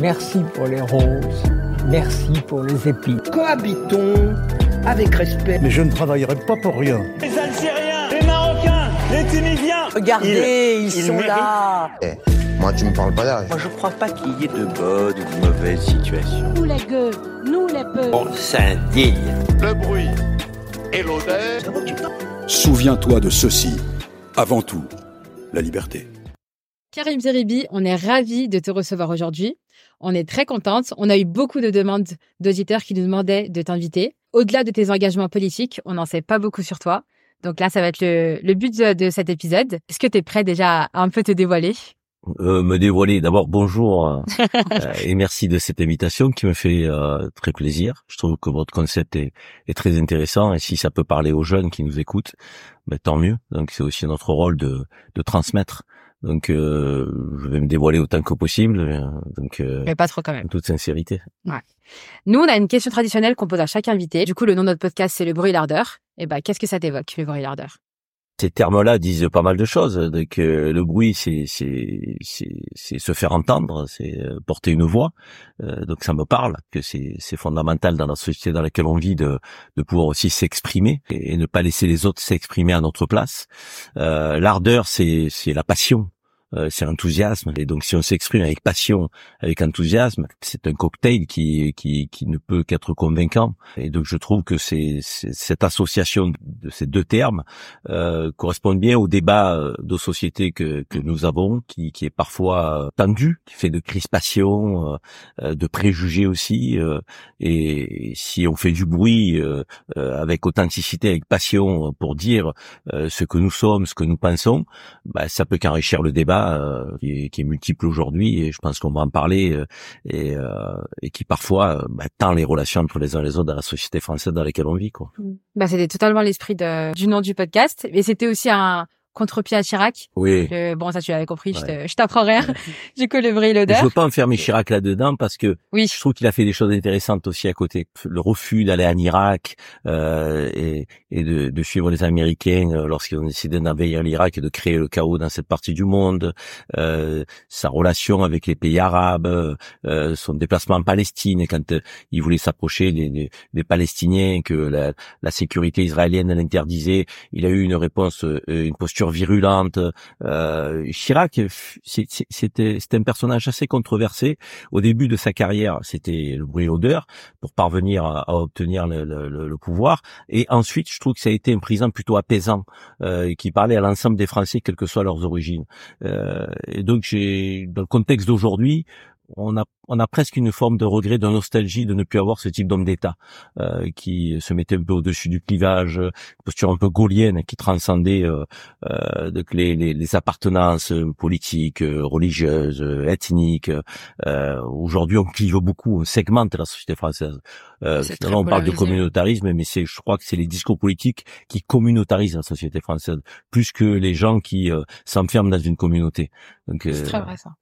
Merci pour les roses. Merci pour les épis. Cohabitons avec respect. Mais je ne travaillerai pas pour rien. Les Algériens, les Marocains, les Tunisiens. Regardez, ils, sont là. Eh, moi, tu me parles pas d'âge. Moi, je crois pas qu'il y ait de bonnes ou de mauvaises situations. Nous les gueux, nous les peu. On s'indigne. Le bruit et l'odeur. Souviens-toi de ceci. Avant tout, la liberté. Karim Zeribi, on est ravis de te recevoir aujourd'hui. On est très contente. On a eu beaucoup de demandes d'auditeurs qui nous demandaient de t'inviter. Au-delà de tes engagements politiques, on n'en sait pas beaucoup sur toi. Donc là, ça va être le, but de, cet épisode. Est-ce que tu es prêt déjà à un peu te dévoiler? Euh, me dévoiler. D'abord, bonjour euh, et merci de cette invitation qui me fait euh, très plaisir. Je trouve que votre concept est, très intéressant et si ça peut parler aux jeunes qui nous écoutent, ben, tant mieux. Donc c'est aussi notre rôle de transmettre. Donc euh, je vais me dévoiler autant que possible. Donc mais pas trop quand même. En toute sincérité. Ouais. Nous, on a une question traditionnelle qu'on pose à chaque invité. Du coup, le nom de notre podcast, c'est le bruit l'ardeur. Et ben, qu'est-ce que ça t'évoque, le bruit l'ardeur? Ces termes-là disent pas mal de choses. Donc euh, le bruit, c'est se faire entendre, c'est porter une voix. Euh, donc ça me parle que c'est fondamental dans la société dans laquelle on vit de de pouvoir aussi s'exprimer et, ne pas laisser les autres s'exprimer à notre place. Euh, L'ardeur, c'est la passion. Euh, c'est l'enthousiasme. Et donc, si on s'exprime avec passion, avec enthousiasme, c'est un cocktail qui, qui, qui ne peut qu'être convaincant. Et donc, je trouve que c'est, cette association de ces deux termes euh, correspond bien au débat euh, de société que, que nous avons, qui, qui est parfois euh, tendu, qui fait de crispation, euh, de préjugés aussi. et si on fait du bruit avec authenticité, avec passion pour dire ce que nous sommes, ce que nous pensons, bah, ça peut qu'enrichir le débat euh, qui, est, qui, est, multiple aujourd'hui et je pense qu'on va en parler euh, et, euh, et, qui parfois bah, tend les relations entre les uns et les autres dans la société française dans laquelle on vit. Quoi. Bah, c'était totalement l'esprit du nom du podcast et c'était aussi un contre-pied à Chirac. Oui. bon, ça tu l'avais compris, je t'apprends rien. du coup, le bruit l'odeur. Je veux pas enfermer Chirac là-dedans parce que oui. je trouve qu'il a fait des choses intéressantes aussi à côté. Le refus d'aller en Irak euh, et, et de, de, suivre les Américains euh, lorsqu'ils ont décidé d'envahir l'Irak et de créer le chaos dans cette partie du monde. Euh, sa relation avec les pays arabes, euh, son déplacement en Palestine quand euh, il voulait s'approcher des, des, des, Palestiniens que la, la sécurité israélienne l'interdisait. Il a eu une réponse, euh, une posture virulente. Euh, Chirac, c'était un personnage assez controversé. Au début de sa carrière, c'était le bruit l'odeur pour parvenir à, obtenir le, pouvoir. Et ensuite, je trouve que ça a été un président plutôt apaisant, euh, qui parlait à l'ensemble des Français, quelles que soient leurs origines. Euh, et donc, dans le contexte d'aujourd'hui, on a on a presque une forme de regret, de nostalgie de ne plus avoir ce type d'homme d'État euh, qui se mettait un peu au-dessus du clivage, une posture un peu gaulienne qui transcendait euh, euh, les, les, les, appartenances politiques, religieuses, ethniques. Euh, Aujourd'hui, on clive beaucoup, on segmente la société française. Euh, on parle de communautarisme, mais c'est, je crois que c'est les discours politiques qui communautarisent la société française plus que les gens qui s'enferment dans une communauté. Donc,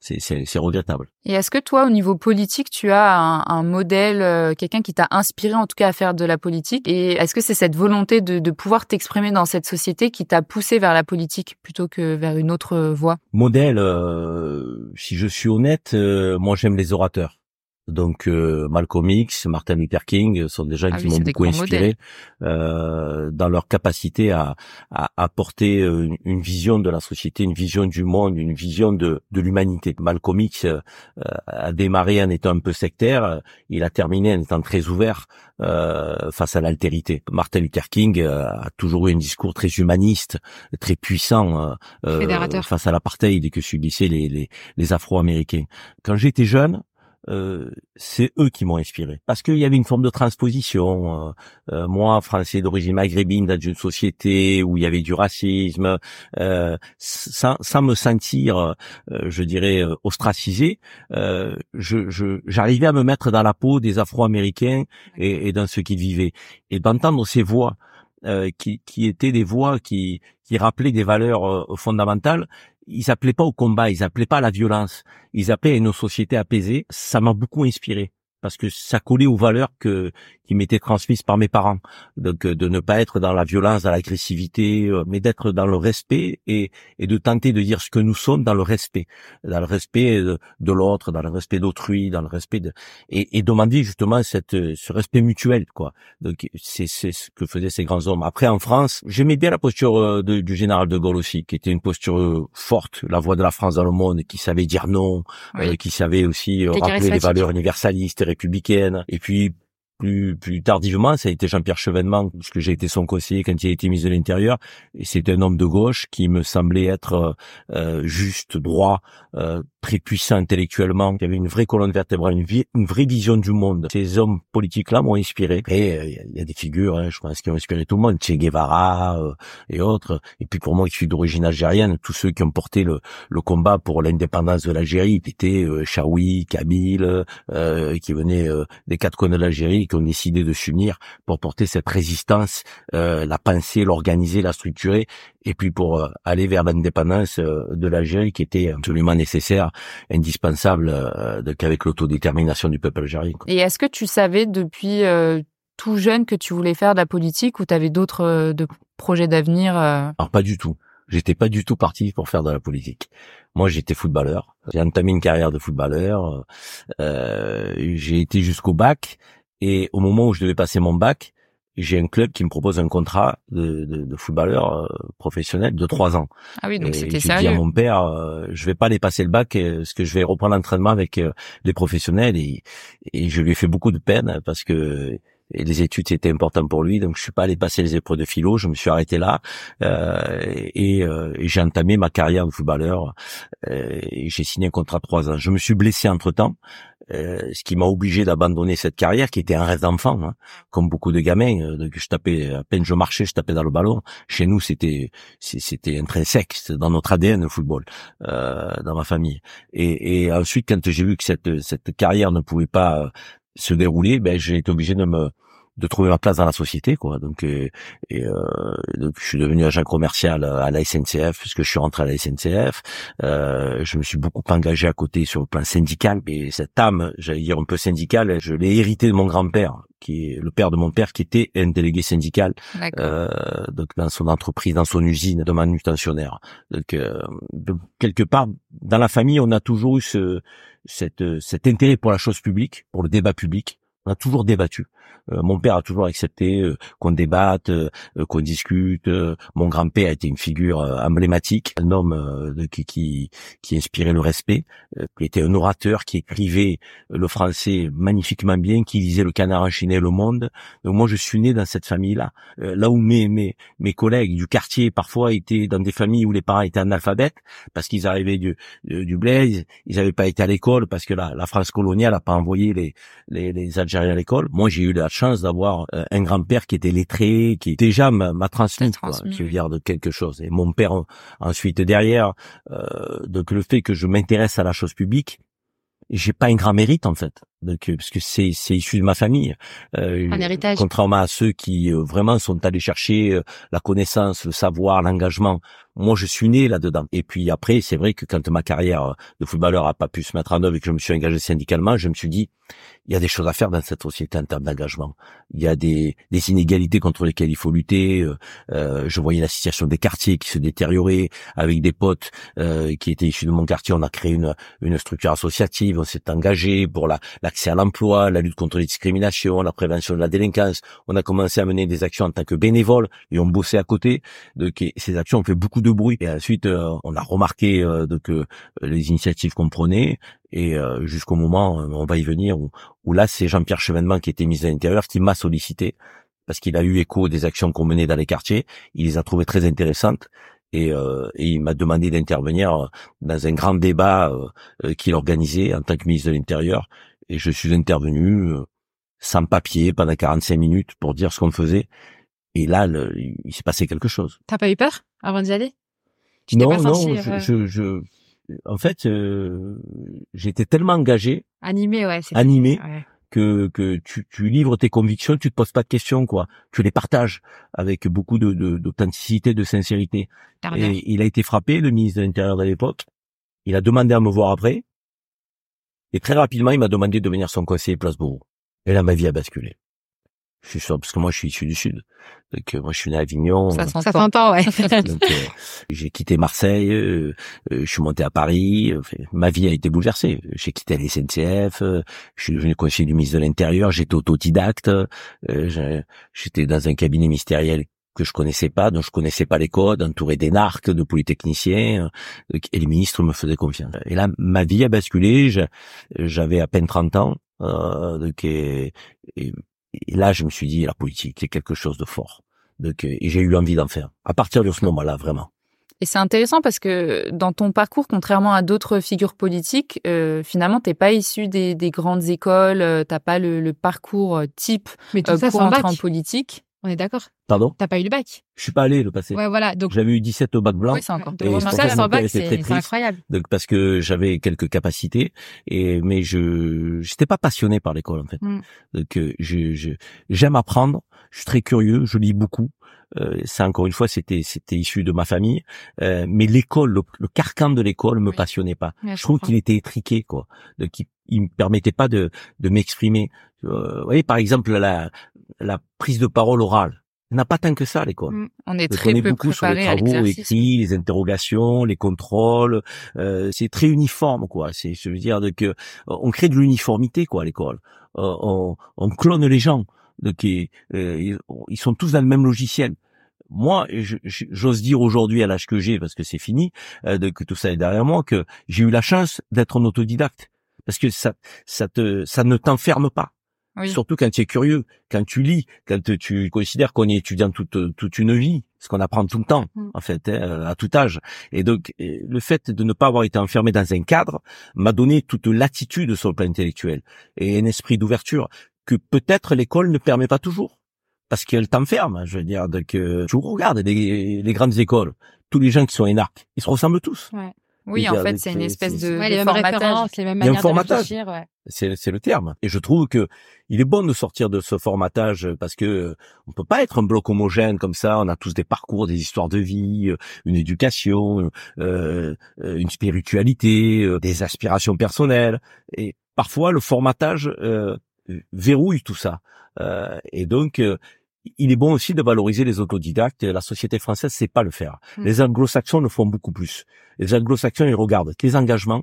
c'est regrettable. Et est-ce que toi, au niveau politique, tu as un, modèle, euh, quelqu'un qui t'a inspiré en tout cas à faire de la politique Et est-ce que c'est cette volonté de, pouvoir t'exprimer dans cette société qui t'a poussé vers la politique plutôt que vers une autre voie? Modèle, euh, si je suis honnête, euh, moi j'aime les orateurs. Donc euh, Malcolm X, Martin Luther King sont des gens ah qui m'ont beaucoup inspiré euh, dans leur capacité à, à apporter euh, une, vision de la société, une vision du monde, une vision de, de l'humanité. Malcolm X euh, a démarré en étant un peu sectaire, il a terminé en étant très ouvert euh, face à l'altérité. Martin Luther King a toujours eu un discours très humaniste, très puissant face à l'apartheid que subissaient les, les, les Afro-Américains. Quand j'étais jeune, euh, c'est eux qui m'ont inspiré parce qu'il y avait une forme de transposition. Euh, euh, moi, français d'origine maghrébine, dans une société où il y avait du racisme, sans, sans, me sentir, je dirais, ostracisé, je, j'arrivais à me mettre dans la peau des Afro-Américains et, et dans ce qu'ils vivaient et d'entendre ces voix. qui, qui étaient des voix qui, qui rappelaient des valeurs fondamentales ils appelaient pas au combat, ils appelaient pas à la violence, ils appelaient à une société apaisée. Ça m'a beaucoup inspiré parce que ça collait aux valeurs que qui m'étaient transmises par mes parents. Donc de ne pas être dans la violence, dans l'agressivité, mais d'être dans le respect et, et de tenter de dire ce que nous sommes dans le respect, dans le respect de, l'autre, dans le respect d'autrui, dans le respect de et, et demander justement cette ce respect mutuel quoi. Donc c'est c'est ce que faisaient ces grands hommes. Après en France, j'aimais bien la posture du général de Gaulle aussi, qui était une posture forte, la voix de la France dans le monde, qui savait dire non, qui savait aussi rappeler les valeurs universalistes et puis plus plus tardivement, ça a été Jean-Pierre Chevènement, puisque j'ai été son conseiller quand il a été ministre de l'Intérieur. Et c'était un homme de gauche qui me semblait être euh, juste, droit, euh, très puissant intellectuellement, qui avait une vraie colonne vertébrale, une, une vraie vision du monde. Ces hommes politiques-là m'ont inspiré. Et euh, il y a des figures, hein, je pense, qui ont inspiré tout le monde, Che Guevara euh, et autres. Et puis pour moi, qui suis d'origine algérienne, tous ceux qui ont porté le, le combat pour l'indépendance de l'Algérie, étaient euh, Chaoui, Kabyle, qui venaient des quatre coins de l'Algérie qui ont décidé de s'unir pour porter cette résistance, euh, la penser, l'organiser, la structurer, et puis pour euh, aller vers l'indépendance euh, de l'Algérie qui était absolument nécessaire, indispensable, avec l'autodétermination du peuple algérien. Et est-ce que tu savais depuis tout jeune que tu voulais faire de la politique ou tu avais d'autres de projets d'avenir Alors pas du tout. J'étais pas du tout parti pour faire de la politique. Moi, j'étais footballeur. J'ai entamé une carrière de footballeur. Euh, j'ai été jusqu'au bac. Et au moment où je devais passer mon bac, j'ai un club qui me propose un contrat de, de, de footballeur euh, professionnel de trois ans. Ah oui, donc c'était sérieux. J'ai dit à mon père, euh, je vais pas aller passer le bac, euh, parce que je vais reprendre l'entraînement avec les professionnels. Et, et je lui ai fait beaucoup de peine parce que et les études c'était important pour lui donc je suis pas allé passer les épreuves de philo je me suis arrêté là euh, et, et j'ai entamé ma carrière de footballeur et j'ai signé un contrat de trois ans je me suis blessé entre temps euh, ce qui m'a obligé d'abandonner cette carrière qui était un rêve d'enfant, hein. comme beaucoup de gamins. Euh, je tapais à peine je marchais, je tapais dans le ballon. Chez nous, c'était c'était intrinsèque, c'était dans notre ADN le football, euh, dans ma famille. Et, et ensuite, quand j'ai vu que cette cette carrière ne pouvait pas euh, se dérouler, ben j'ai été obligé de me de trouver ma place dans la société quoi. Donc euh, et euh, donc je suis devenu agent commercial à la SNCF puisque je suis rentré à la SNCF. Euh, je me suis beaucoup engagé à côté sur le plan syndical et cette âme j'allais dire un peu syndicale je l'ai hérité de mon grand-père qui est le père de mon père qui était un délégué syndical euh, donc dans son entreprise dans son usine de manutentionnaire donc, euh, quelque part dans la famille on a toujours eu ce cette, cet intérêt pour la chose publique pour le débat public. On a toujours débattu. Euh, mon père a toujours accepté euh, qu'on débatte, euh, qu'on discute. mon grand-père était une figure emblématique, un homme qui, qui, qui inspirait le respect, qui était un orateur, qui écrivait le français magnifiquement bien, qui lisait le Canard enchaîné, Le Monde. Donc moi, je suis né dans cette famille-là. là où mes, mes, mes collègues du quartier parfois étaient dans des familles où les parents étaient analphabètes parce qu'ils arrivaient du, du ils n'avaient pas été à l'école parce que la, la France coloniale n'a pas envoyé les, les, les à l'école. Moi, j'ai eu la chance d'avoir euh, un grand-père qui était lettré, qui déjà m'a transmis, vient de quelque chose. Et mon père ensuite derrière. Euh, donc le fait que je m'intéresse à la chose publique, j'ai pas un grand mérite en fait donc parce que c'est c'est issu de ma famille euh, un héritage contrairement à ceux qui euh, vraiment sont allés chercher euh, la connaissance le savoir l'engagement moi je suis né là dedans et puis après c'est vrai que quand ma carrière de footballeur a pas pu se mettre en œuvre et que je me suis engagé syndicalement je me suis dit il y a des choses à faire dans cette société en termes d'engagement. Il y a des, des, inégalités contre lesquelles il faut lutter. Euh, euh, je voyais la situation des quartiers qui se détériorait. Avec des potes euh, qui étaient issus de mon quartier, on a créé une, une structure associative. On s'est engagé pour l'accès à l'emploi, la lutte contre les discriminations, la prévention de la délinquance. On a commencé à mener des actions en tant que bénévole et on bossait à côté. Donc ces actions ont fait beaucoup de bruit. Et ensuite, on a remarqué que les initiatives qu'on prenait et euh, jusqu'au moment, euh, on va y venir, où, là, c'est Jean-Pierre Chevènement qui était ministre à l'Intérieur qui m'a sollicité parce qu'il a eu écho des actions qu'on menait dans les quartiers. Il les a trouvées très intéressantes et, euh, et il m'a demandé d'intervenir dans un grand débat qu'il organisait en tant que ministre de l'Intérieur. Et je suis intervenu sans papier pendant 45 minutes pour dire ce qu'on faisait. Et là, il s'est passé quelque chose. T'as pas eu peur avant d'y aller? Non, non, je, je en fait, euh, j'étais tellement engagé, animé, ouais, animé, que que tu, tu livres tes convictions, tu te poses pas de questions, quoi. Tu les partages avec beaucoup de d'authenticité, de, sincérité. Et il a été frappé, le ministre de l'Intérieur de l'époque. Il a demandé à me voir après. Et très rapidement, il m'a demandé de devenir son conseiller Place Beauvau. Et là, ma vie a basculé. Je suis sûr, parce que moi, je suis issu du Sud. Donc, euh, moi, je suis né à Avignon. Ça, ça s'entend, ouais. donc, euh, j'ai quitté Marseille, euh, je suis monté à Paris. ma vie a été bouleversée. J'ai quitté la SNCF, je suis devenu conseiller du ministre de l'Intérieur, j'étais autodidacte, j'étais dans un cabinet ministériel que je connaissais pas, dont je connaissais pas les codes, entouré d'énarques, de polytechniciens, et les ministres me faisaient confiance. Et là, ma vie a basculé, j'avais à peine 30 ans, euh, donc, et, et, là, je me suis dit, la politique, c'est quelque chose de fort. Donc, et j'ai eu envie d'en faire. À partir de ce moment-là, vraiment. Et c'est intéressant parce que dans ton parcours, contrairement à d'autres figures politiques, euh, finalement, t'es pas issu des, des, grandes écoles, euh, t'as pas le, le, parcours type Mais tout ça pour entrer en politique. On est d'accord? Pardon? T'as pas eu le bac? Je suis pas allé le passé. Ouais, voilà. Donc j'avais eu 17 au bac blanc. Oui, c'est encore. Donc ça, sans bac, c'est incroyable. Donc parce que j'avais quelques capacités et mais je j'étais pas passionné par l'école en fait. Mm. Donc euh, je j'aime apprendre. Je suis très curieux. Je lis beaucoup. Euh, ça encore une fois c'était c'était issu de ma famille euh, mais l'école le, carcan de l'école me passionnait pas je, trouve qu'il était étriqué quoi donc il, il me permettait pas de de m'exprimer vous voyez par exemple la la prise de parole orale n'a pas tant que ça à l'école. Mm. On est très peu beaucoup sur les travaux écrits, les interrogations, les contrôles. Euh, c'est très uniforme, quoi. C'est, je veux dire, que on crée de l'uniformité, quoi, à l'école. Euh, on, on, clone les gens. Donc, euh, ils sont tous dans le même logiciel. Moi, j'ose dire aujourd'hui à l'âge que j'ai, parce que c'est fini, euh, que tout ça est derrière moi, que j'ai eu la chance d'être un autodidacte, parce que ça, ça te, ça ne t'enferme pas. Surtout quand tu es curieux, quand tu lis, quand tu considères qu'on est étudiant toute, toute une vie, ce qu'on apprend tout le temps, mm. en fait, hein, à tout âge. Et donc, le fait de ne pas avoir été enfermé dans un cadre m'a donné toute latitude sur le plan intellectuel et un esprit d'ouverture que peut-être l'école ne permet pas toujours. Parce qu'elle t'enferme, je veux dire, donc, euh, tu regardes les, les grandes écoles, tous les gens qui sont énarques, ils se ressemblent tous. Ouais. Oui, en fait, c'est une espèce de, ouais, les mêmes références, les mêmes manières de réfléchir. Ouais. C'est, le terme. Et je trouve que il est bon de sortir de ce formatage parce que on peut pas être un bloc homogène comme ça. On a tous des parcours, des histoires de vie, une éducation, euh, une spiritualité, euh, des aspirations personnelles. Et parfois, le formatage euh, verrouille tout ça. Euh, et donc, il est bon aussi de valoriser les autodidactes. La société française sait pas le faire. Mm. Les anglo-saxons le font beaucoup plus. Les anglo-saxons, ils regardent tes engagements,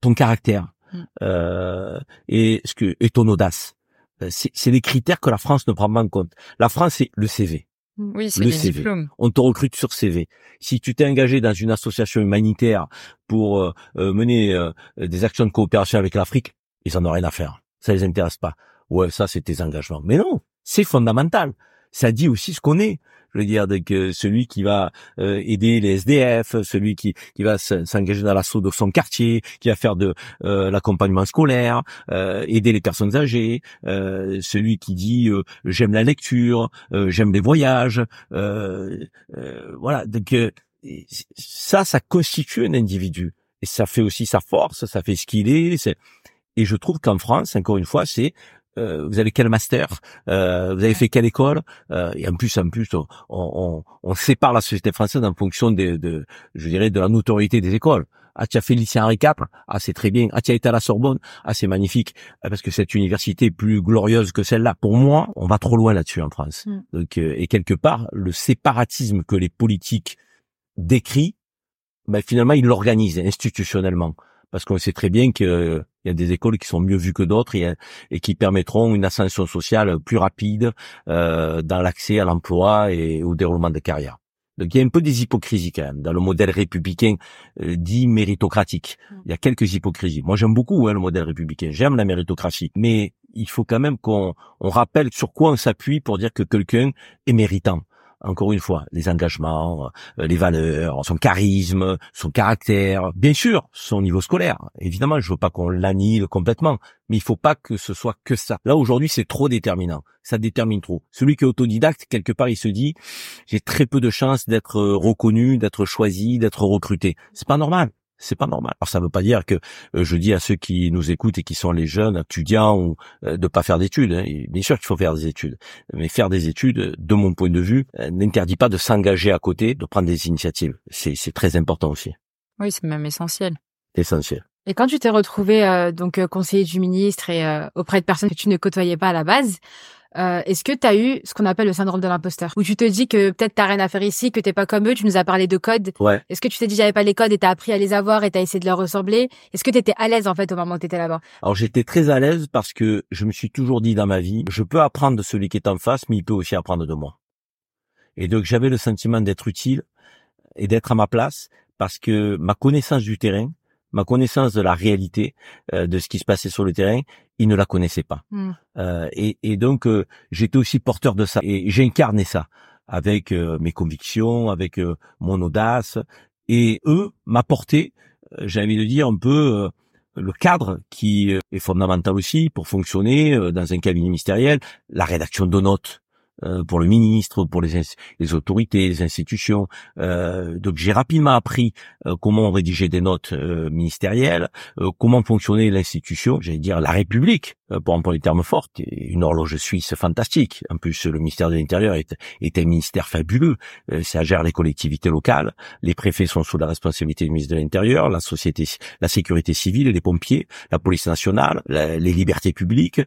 ton caractère, mm. euh, et ce que et ton audace. Euh, c'est des critères que la France ne prend pas en compte. La France, c'est le CV. Mm. Oui, c'est le CV. On te recrute sur CV. Si tu t'es engagé dans une association humanitaire pour euh, euh, mener des actions de coopération avec l'Afrique, ils en ont rien à faire. Ça les intéresse pas. Ouais, ça c'est tes engagements. Mais non, c'est fondamental. Ça dit aussi ce qu'on est. Je veux dire, que celui qui va euh, aider les SDF, celui qui, qui va s'engager dans l'assaut de son quartier, qui va faire de euh, l'accompagnement scolaire, euh, aider les personnes âgées, celui qui dit j'aime la lecture, j'aime les voyages, voilà. Donc ça, ça constitue un individu et ça fait aussi sa force, ça fait ce qu'il est. Et je trouve qu'en France, encore une fois, c'est euh, vous avez quel master, euh, vous avez fait quelle école, euh, et en plus, en plus, on, on, on, sépare la société française en fonction de, de, je dirais, de la notoriété des écoles. Ah, tu as fait le lycée Henri IV, ah c'est très bien. Ah, tu as été à la Sorbonne, ah c'est magnifique, ah, parce que cette université est plus glorieuse que celle-là. Pour moi, on va trop loin là-dessus en France. Mm. Donc, euh, et quelque part, le séparatisme que les politiques décrivent, ben, finalement, ils l'organisent institutionnellement parce qu'on sait très bien qu'il euh, y a des écoles qui sont mieux vues que d'autres et, qui permettront une ascension sociale plus rapide euh, dans l'accès à l'emploi et au déroulement de carrière. Donc il y a un peu des hypocrisies quand même dans le modèle républicain euh, dit méritocratique. Mm. Il y a quelques hypocrisies. Moi j'aime beaucoup hein, le modèle républicain, j'aime la méritocratie, mais il faut quand même qu'on rappelle sur quoi on s'appuie pour dire que quelqu'un est méritant encore une fois, les engagements, euh, les valeurs, son charisme, son caractère, bien sûr, son niveau scolaire. Évidemment, je veux pas qu'on l'annule complètement, mais il faut pas que ce soit que ça. Là, aujourd'hui, c'est trop déterminant. Ça détermine trop. Celui qui est autodidacte, quelque part, il se dit, j'ai très peu de chances d'être reconnu, d'être choisi, d'être recruté. C'est pas normal c'est pas normal. Alors ça veut pas dire que euh, je dis à ceux qui nous écoutent et qui sont les jeunes étudiants ou euh, de pas faire d'études. Hein. Bien sûr qu'il faut faire des études, mais faire des études, de mon point de vue, euh, n'interdit pas de s'engager à côté, de prendre des initiatives. C'est très important aussi. Oui, c'est même essentiel. Essentiel. Et quand tu t'es retrouvé euh, donc euh, conseiller du ministre et euh, auprès de personnes que tu ne côtoyais pas à la base, est-ce que tu as eu ce qu'on appelle le syndrome de l'imposteur? Où tu te dis que peut-être t'as rien à faire ici, que t'es pas comme eux, tu nous as parlé de codes. Ouais. Est-ce que tu t'es dit j'avais pas les codes et t'as appris à les avoir et t'as essayé de leur ressembler? Est-ce que t'étais à l'aise en fait au moment où t'étais là-bas? Alors j'étais très à l'aise parce que je me suis toujours dit dans ma vie, je peux apprendre de celui qui est en face, mais il peut aussi apprendre de moi. Et donc j'avais le sentiment d'être utile et d'être à ma place parce que ma connaissance du terrain, ma connaissance de la réalité euh, de ce qui se passait sur le terrain, il ne la connaissait pas. Mmh. Euh, et, et, donc euh, j'étais aussi porteur de ça et j'incarnais ça avec euh, mes convictions, avec euh, mon audace. Et eux m'apportaient, j'ai envie de dire, un peu le cadre qui est fondamental aussi pour fonctionner dans un cabinet ministériel, la rédaction de notes, euh, pour le ministre, pour les, autorités, les institutions. Euh, donc j'ai rapidement appris euh, comment rédiger des notes ministérielles, comment fonctionnait l'institution, j'allais dire la République, pour employer les termes forts, une horloge suisse fantastique. En plus, le ministère de l'Intérieur est, est, un ministère fabuleux. ça gère les collectivités locales. Les préfets sont sous la responsabilité du ministre de l'Intérieur, la société, la sécurité civile, les pompiers, la police nationale, les libertés publiques.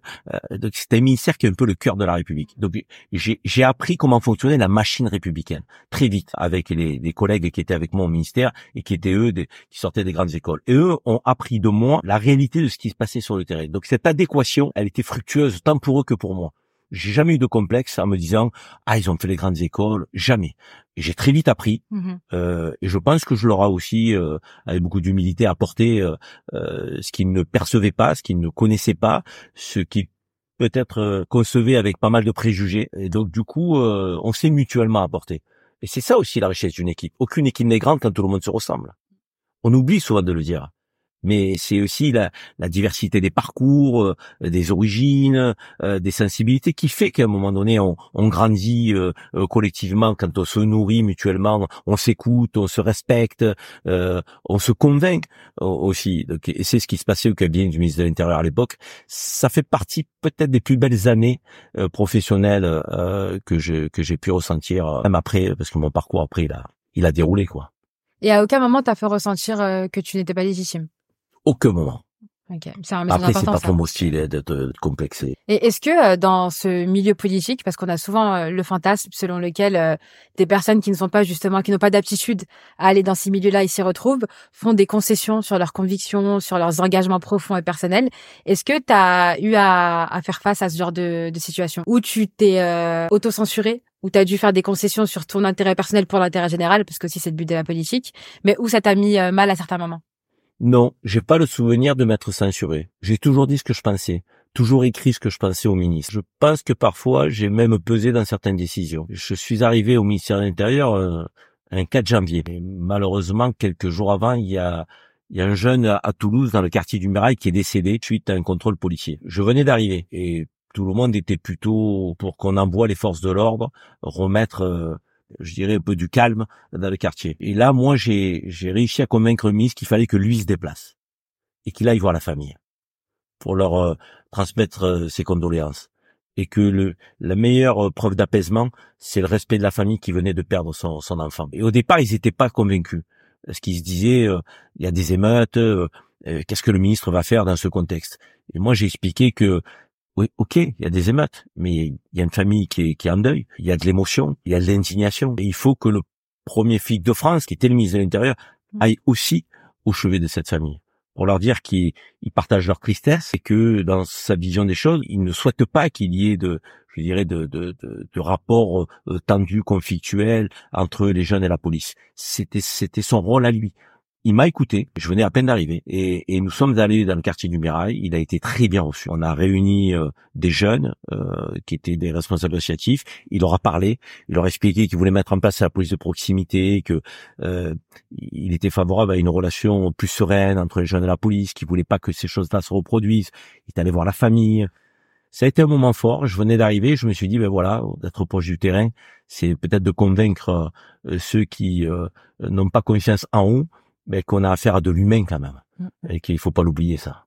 donc c'est un ministère qui est un peu le cœur de la République. Donc j'ai appris comment fonctionnait la machine républicaine très vite avec les, les, collègues qui étaient avec moi au ministère et qui étaient eux des, qui sortaient des grandes écoles. Et eux ont appris de moi la réalité de ce qui se passait sur le terrain. Donc cette adéquation, elle était fructueuse tant pour eux que pour moi. J'ai jamais eu de complexe en me disant ah ils ont fait les grandes écoles, jamais. J'ai très vite appris mmh euh, et je pense que je leur ai aussi euh, avec beaucoup d'humilité apporté euh, euh, ce qu'ils ne percevaient pas, ce qu'ils ne connaissaient pas, ce qui peut-être euh, concevait avec pas mal de préjugés. Et donc du coup, on s'est mutuellement apporté. Et c'est ça aussi la richesse d'une équipe. Aucune équipe n'est grande quand tout le monde se ressemble. On oublie souvent de le dire mais c'est aussi la, la, diversité des parcours, euh, des origines, euh, des sensibilités qui fait qu'à un moment donné, on, on grandit euh, collectivement quand on se nourrit mutuellement, on s'écoute, on se respecte, on se convainc aussi. Donc, et c'est ce qui se passait au cabinet du ministre de l'Intérieur à l'époque. Ça fait partie peut-être des plus belles années professionnelles que je que j'ai pu ressentir, même après, parce que mon parcours après il a il a déroulé quoi. Et à aucun moment t'as fait ressentir que tu n'étais pas légitime aucun moment. Okay. C'est un Après, c'est pas trop mon style d'être complexé. Et est-ce que euh, dans ce milieu politique, parce qu'on a souvent euh, le fantasme selon lequel euh, des personnes qui ne sont pas justement, qui n'ont pas d'aptitude à aller dans ces milieux-là, ils s'y retrouvent, font des concessions sur leurs convictions, sur leurs engagements profonds et personnels. Est-ce que tu as eu à, à, faire face à ce genre de, de situation? Où tu t'es auto-censuré? Où tu as dû faire des concessions sur ton intérêt personnel pour l'intérêt général, parce que aussi c'est le but de la politique, mais où ça t'a mis mal à certains moments? Non, j'ai pas le souvenir de m'être censuré. J'ai toujours dit ce que je pensais, toujours écrit ce que je pensais au ministre. Je pense que parfois j'ai même pesé dans certaines décisions. Je suis arrivé au ministère de l'Intérieur euh, un 4 janvier. Malheureusement, quelques jours avant, il y a il y a un jeune à Toulouse, dans le quartier du Mirail, qui est décédé suite à un contrôle policier. Je venais d'arriver et tout le monde était plutôt pour qu'on envoie les forces de l'ordre remettre euh, je dirais un peu du calme dans le quartier. Et là, moi, j'ai j'ai réussi à convaincre ministre qu'il fallait que lui se déplace et qu'il aille voir la famille pour leur euh, transmettre euh, ses condoléances et que le la meilleure euh, preuve d'apaisement, c'est le respect de la famille qui venait de perdre son, son enfant. Et au départ, ils n'étaient pas convaincus parce qu'ils se disaient il y a des émeutes, qu'est-ce que le ministre va faire dans ce contexte? Et moi, j'ai expliqué que oui, ok, il y a des émeutes, mais il y a une famille qui est, qui est en deuil, il y a de l'émotion, il y a de l'indignation. Et il faut que le premier flic de France, qui était le ministre de l'Intérieur, mm. aille aussi au chevet de cette famille pour leur dire qu'ils partagent leur tristesse et que dans sa vision des choses, il ne souhaite pas qu'il y ait de, je dirais, de, de, de, de rapports euh, tendus, conflictuels entre les jeunes et la police. C'était, c'était son rôle à lui il m'a écouté. Je venais à peine d'arriver et, et, nous sommes allés dans le quartier du Mirail. Il a été très bien reçu. On a réuni euh, des jeunes euh, qui étaient des responsables associatifs. Il leur a parlé. Il leur a expliqué qu'il voulait mettre en place la police de proximité, que euh, il était favorable à une relation plus sereine entre les jeunes et la police, qu'il voulait pas que ces choses-là se reproduisent. Il est allé voir la famille. Ça a été un moment fort. Je venais d'arriver. Je me suis dit, ben voilà, d'être proche du terrain, c'est peut-être de convaincre ceux qui n'ont pas confiance en eux mais qu'on a affaire à de l'humain quand même, mm. et qu'il faut pas l'oublier ça.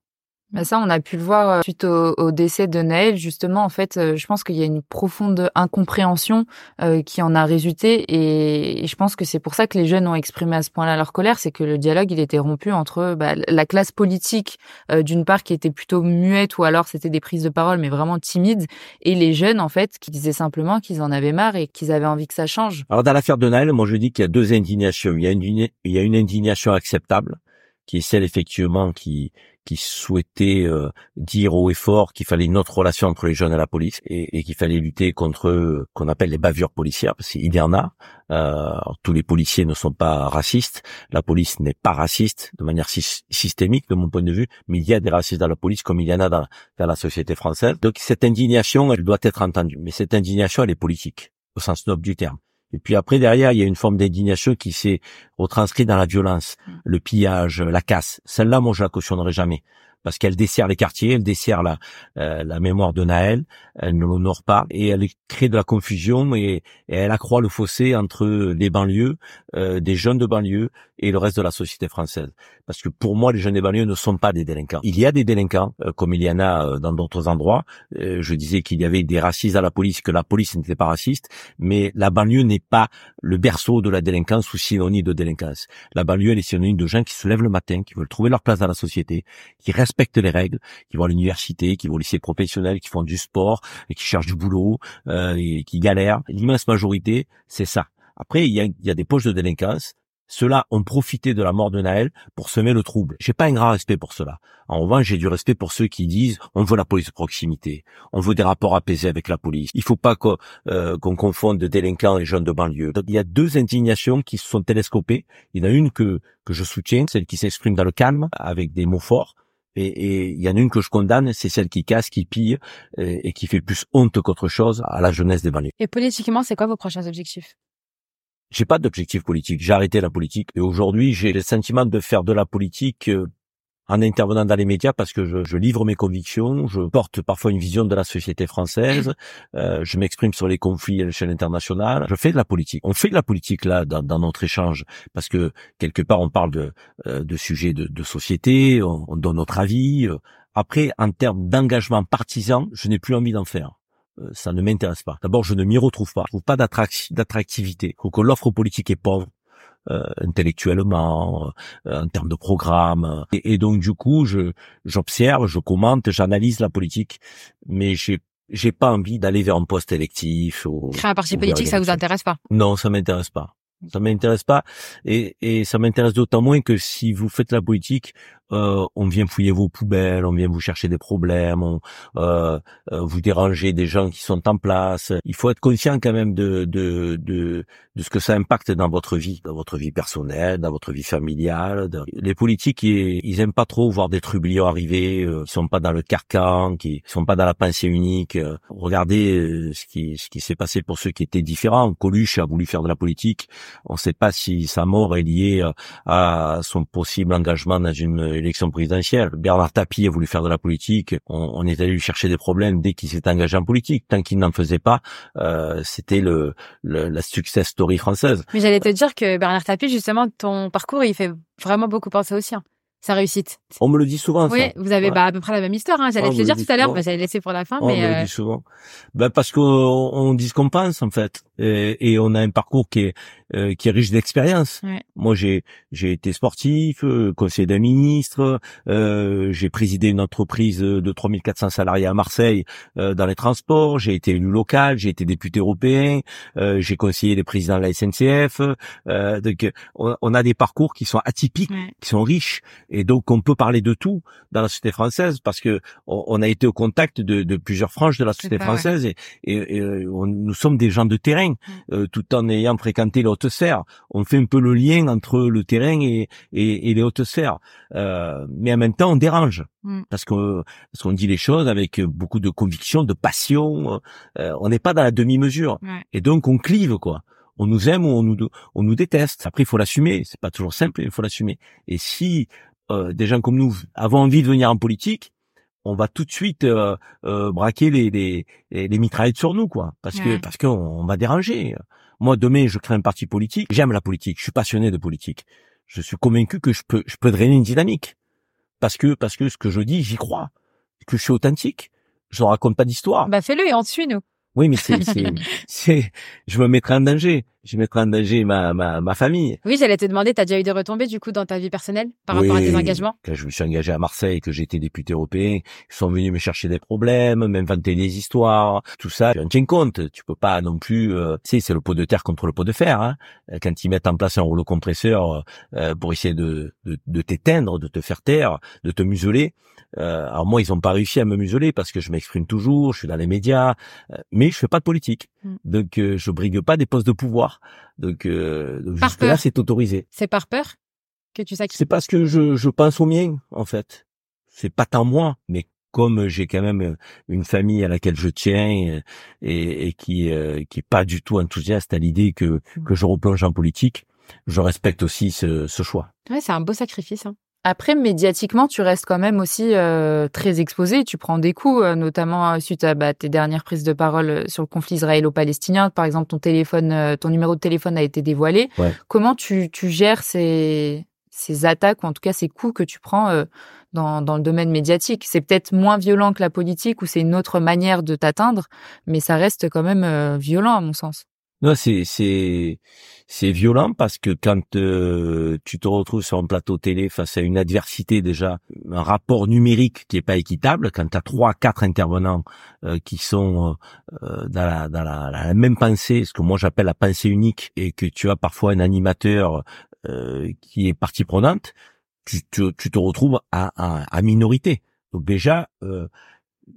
Bah ça, on a pu le voir euh, suite au, décès de Naël. Justement, en fait, euh, je pense qu'il y a une profonde incompréhension euh, qui en a résulté, et, je pense que c'est pour ça que les jeunes ont exprimé à ce point-là leur colère, c'est que le dialogue il était rompu entre bah, la classe politique d'une part qui était plutôt muette, ou alors c'était des prises de parole mais vraiment timides, et les jeunes en fait qui disaient simplement qu'ils en avaient marre et qu'ils avaient envie que ça change. Alors dans l'affaire de Naël, moi je dis qu'il y a deux indignations. Il y a une, il y a une indignation acceptable qui est celle effectivement qui qui souhaitait euh, dire haut et fort qu'il fallait une autre relation entre les jeunes et la police et, qu'il fallait lutter contre euh, qu'on appelle les bavures policières parce qu'il y en a. Euh, tous les policiers ne sont pas racistes, la police n'est pas raciste de manière systémique de mon point de vue, mais il y a des racistes dans la police comme il y en a dans, dans la société française. Donc cette indignation, elle doit être entendue, mais cette indignation, elle est politique au sens noble du terme. Et puis après, derrière, il y a une forme d'indignation qui s'est retranscrite dans la violence, mm. le pillage, la casse. Celle-là, moi, je la cautionnerai jamais parce qu'elle dessert les quartiers, elle dessert la, euh, la mémoire de Naël, elle ne l'honore pas et elle crée de la confusion et, elle accroît le fossé entre les banlieues, euh, des jeunes de banlieue et le reste de la société française. Parce que pour moi, les jeunes des banlieues ne sont pas des délinquants. Il y a des délinquants, euh, comme il y en a dans d'autres endroits. je disais qu'il y avait des racistes à la police, que la police n'était pas raciste, mais la banlieue n'est pas le berceau de la délinquance ou synonyme de délinquance. La banlieue, elle est synonyme de gens qui se lèvent le matin, qui veulent trouver leur place dans la société, qui restent respectent les règles, qui vont à l'université, qui vont au lycée professionnel, qui font du sport, et qui cherchent du boulot, euh, et qui galèrent. L'immense majorité, c'est ça. Après, il y a, y a des poches de délinquance. Ceux-là ont profité de la mort de Naël pour semer le trouble. J'ai pas un grand respect pour cela. En revanche, j'ai du respect pour ceux qui disent on veut la police de proximité, on veut des rapports apaisés avec la police. Il faut pas qu'on euh, confonde délinquants et jeunes de banlieue. il y a deux indignations qui se sont télescopées. Il y en a une que que je soutiens, celle qui s'exprime dans le calme avec des mots forts, et il y en a une que je condamne, c'est celle qui casse, qui pille et, qui fait plus honte qu'autre chose à la jeunesse des banlieues. Et politiquement, c'est quoi vos prochains objectifs? J'ai pas d'objectif politique. J'ai arrêté la politique et aujourd'hui, j'ai le sentiment de faire de la politique euh, en intervenant dans les médias parce que je, je, livre mes convictions, je porte parfois une vision de la société française, euh, je m'exprime sur les conflits à l'échelle internationale, je fais de la politique. On fait de la politique là dans, dans notre échange parce que quelque part on parle de, euh, de sujets de, de société, on, on, donne notre avis. Après, en termes d'engagement partisan, je n'ai plus envie d'en faire euh, ça ne m'intéresse pas. D'abord, je ne m'y retrouve pas. Je trouve pas d'attractivité. Je que l'offre politique est pauvre. Euh, intellectuellement, euh, en termes de programme. Et, donc du coup, je j'observe, je commente, j'analyse la politique, mais j'ai j'ai pas envie d'aller vers un poste électif. Ou, Créer un parti politique, ça vous intéresse pas? Non, ça m'intéresse pas. Ça m'intéresse pas, et, et ça m'intéresse d'autant moins que si vous faites la politique, euh, on vient fouiller vos poubelles, on vient vous chercher des problèmes, on, euh, euh, vous déranger des gens qui sont en place. Il faut être conscient quand même de, de, de, de ce que ça impacte dans votre vie, dans votre vie personnelle, dans votre vie familiale. Les politiques, ils, ils aiment pas trop voir des trublions arriver, euh, qui sont pas dans le carcan, qui sont pas dans la pensée unique. Regardez euh, ce qui, ce qui s'est passé pour ceux qui étaient différents. Coluche a voulu faire de la politique. On ne sait pas si sa mort est liée à son possible engagement dans une l'élection présidentielle. Bernard Tapie a voulu faire de la politique. On, est allé lui chercher des problèmes dès qu'il s'est engagé en politique. Tant qu'il n'en faisait pas, euh, c'était le, la success story française. Mais j'allais te dire que Bernard Tapie, justement, ton parcours, il fait vraiment beaucoup penser au sien sa réussite. On me le dit souvent. Oui, vous avez bah, à peu près la même histoire. Hein. J'allais ah, te le dire tout à l'heure, mais j'allais laisser pour la fin. On mais me le euh, dit souvent. Ben parce qu'on on dit ce qu'on pense en fait, et, et, on a un parcours qui est euh, qui est riche d'expérience. Moi, j'ai j'ai été sportif, euh, conseiller d'un ministre, euh, j'ai présidé une entreprise de 3400 salariés à Marseille euh, dans les transports, j'ai été élu local, j'ai été député européen, j'ai conseillé les présidents de la SNCF. donc, on, on, a des parcours qui sont atypiques, qui sont riches, et donc on peut parler de tout dans la société française parce que on, a été au contact de, de, plusieurs franges de la société française et, et, nous sommes des gens de terrain, tout en ayant fréquenté le hautes sphères. On fait un peu le lien entre le terrain et, et, les hautes sphères. Euh, mais en même temps, on dérange. Mm. Parce qu'on parce qu'on dit les choses avec beaucoup de conviction, de passion. Euh, on n'est pas dans la demi-mesure. Et donc, on clive, quoi on nous aime ou on nous on nous déteste. Après, il faut l'assumer. C'est pas toujours simple, il faut l'assumer. Et si euh, des gens comme nous avons envie de venir en politique, on va tout de suite euh, braquer les, les, les mitraillettes sur nous, quoi, parce que parce qu'on va déranger. Moi, demain, je crée un parti politique. J'aime la politique. Je suis passionné de politique. Je suis convaincu que je peux, je peux drainer une dynamique. parce que parce que ce que je dis, j'y crois, que je suis authentique. Je ne raconte pas d'histoire. Bah fais-le et on te suit nous. Oui, mais c'est, c'est, c'est, je me mettrai en danger. Je mettrai en danger ma, ma, ma famille. Oui, j'allais te demander, t'as déjà eu des retombées, du coup, dans ta vie personnelle, par rapport à tes engagements? Quand je me suis engagé à Marseille, que j'étais député européen, ils sont venus me chercher des problèmes, m'inventer des histoires, tout ça. Tu en tiens compte. Tu peux pas non plus, euh, tu sais, c'est le pot de terre contre le pot de fer, hein. Quand ils mettent en place un rouleau compresseur, euh, pour essayer de, de, de t'éteindre, de te faire taire, de te museler. Euh, alors moi, ils ont pas réussi à me museler parce que je m'exprime toujours, je suis dans les médias, euh, mais je fais pas de politique. Mm. Donc euh, je brigue pas des postes de pouvoir. Donc, euh, donc Par jusque là, peur. c'est autorisé. C'est par peur que tu sacrifies? C'est parce que je, je pense au mien, en fait. C'est pas tant moi, mais comme j'ai quand même une famille à laquelle je tiens euh, et, et qui euh, qui est pas du tout enthousiaste à l'idée que que je replonge en politique, je respecte aussi ce, ce choix. Ouais, c'est un beau sacrifice. Hein. Après, médiatiquement, tu restes quand même aussi euh, très exposé. Tu prends des coups, euh, notamment euh, suite à bah, tes dernières prises de parole sur le conflit israélo-palestinien. Par exemple, ton téléphone, euh, ton numéro de téléphone a été dévoilé. Ouais. Comment tu, tu gères ces, ces attaques ou en tout cas ces coups que tu prends dans, dans le domaine médiatique? C'est peut-être moins violent que la politique ou c'est une autre manière de t'atteindre, mais ça reste quand même violent à mon sens. Non, c'est c'est violent parce que quand euh, tu te retrouves sur un plateau télé face à une adversité déjà, un rapport numérique qui est pas équitable, quand tu as trois quatre intervenants euh, qui sont euh, dans, la, dans la, la même pensée, ce que moi j'appelle la pensée unique, et que tu as parfois un animateur euh, qui est partie prenante, tu te, tu te retrouves à, à, à minorité. Donc déjà, euh,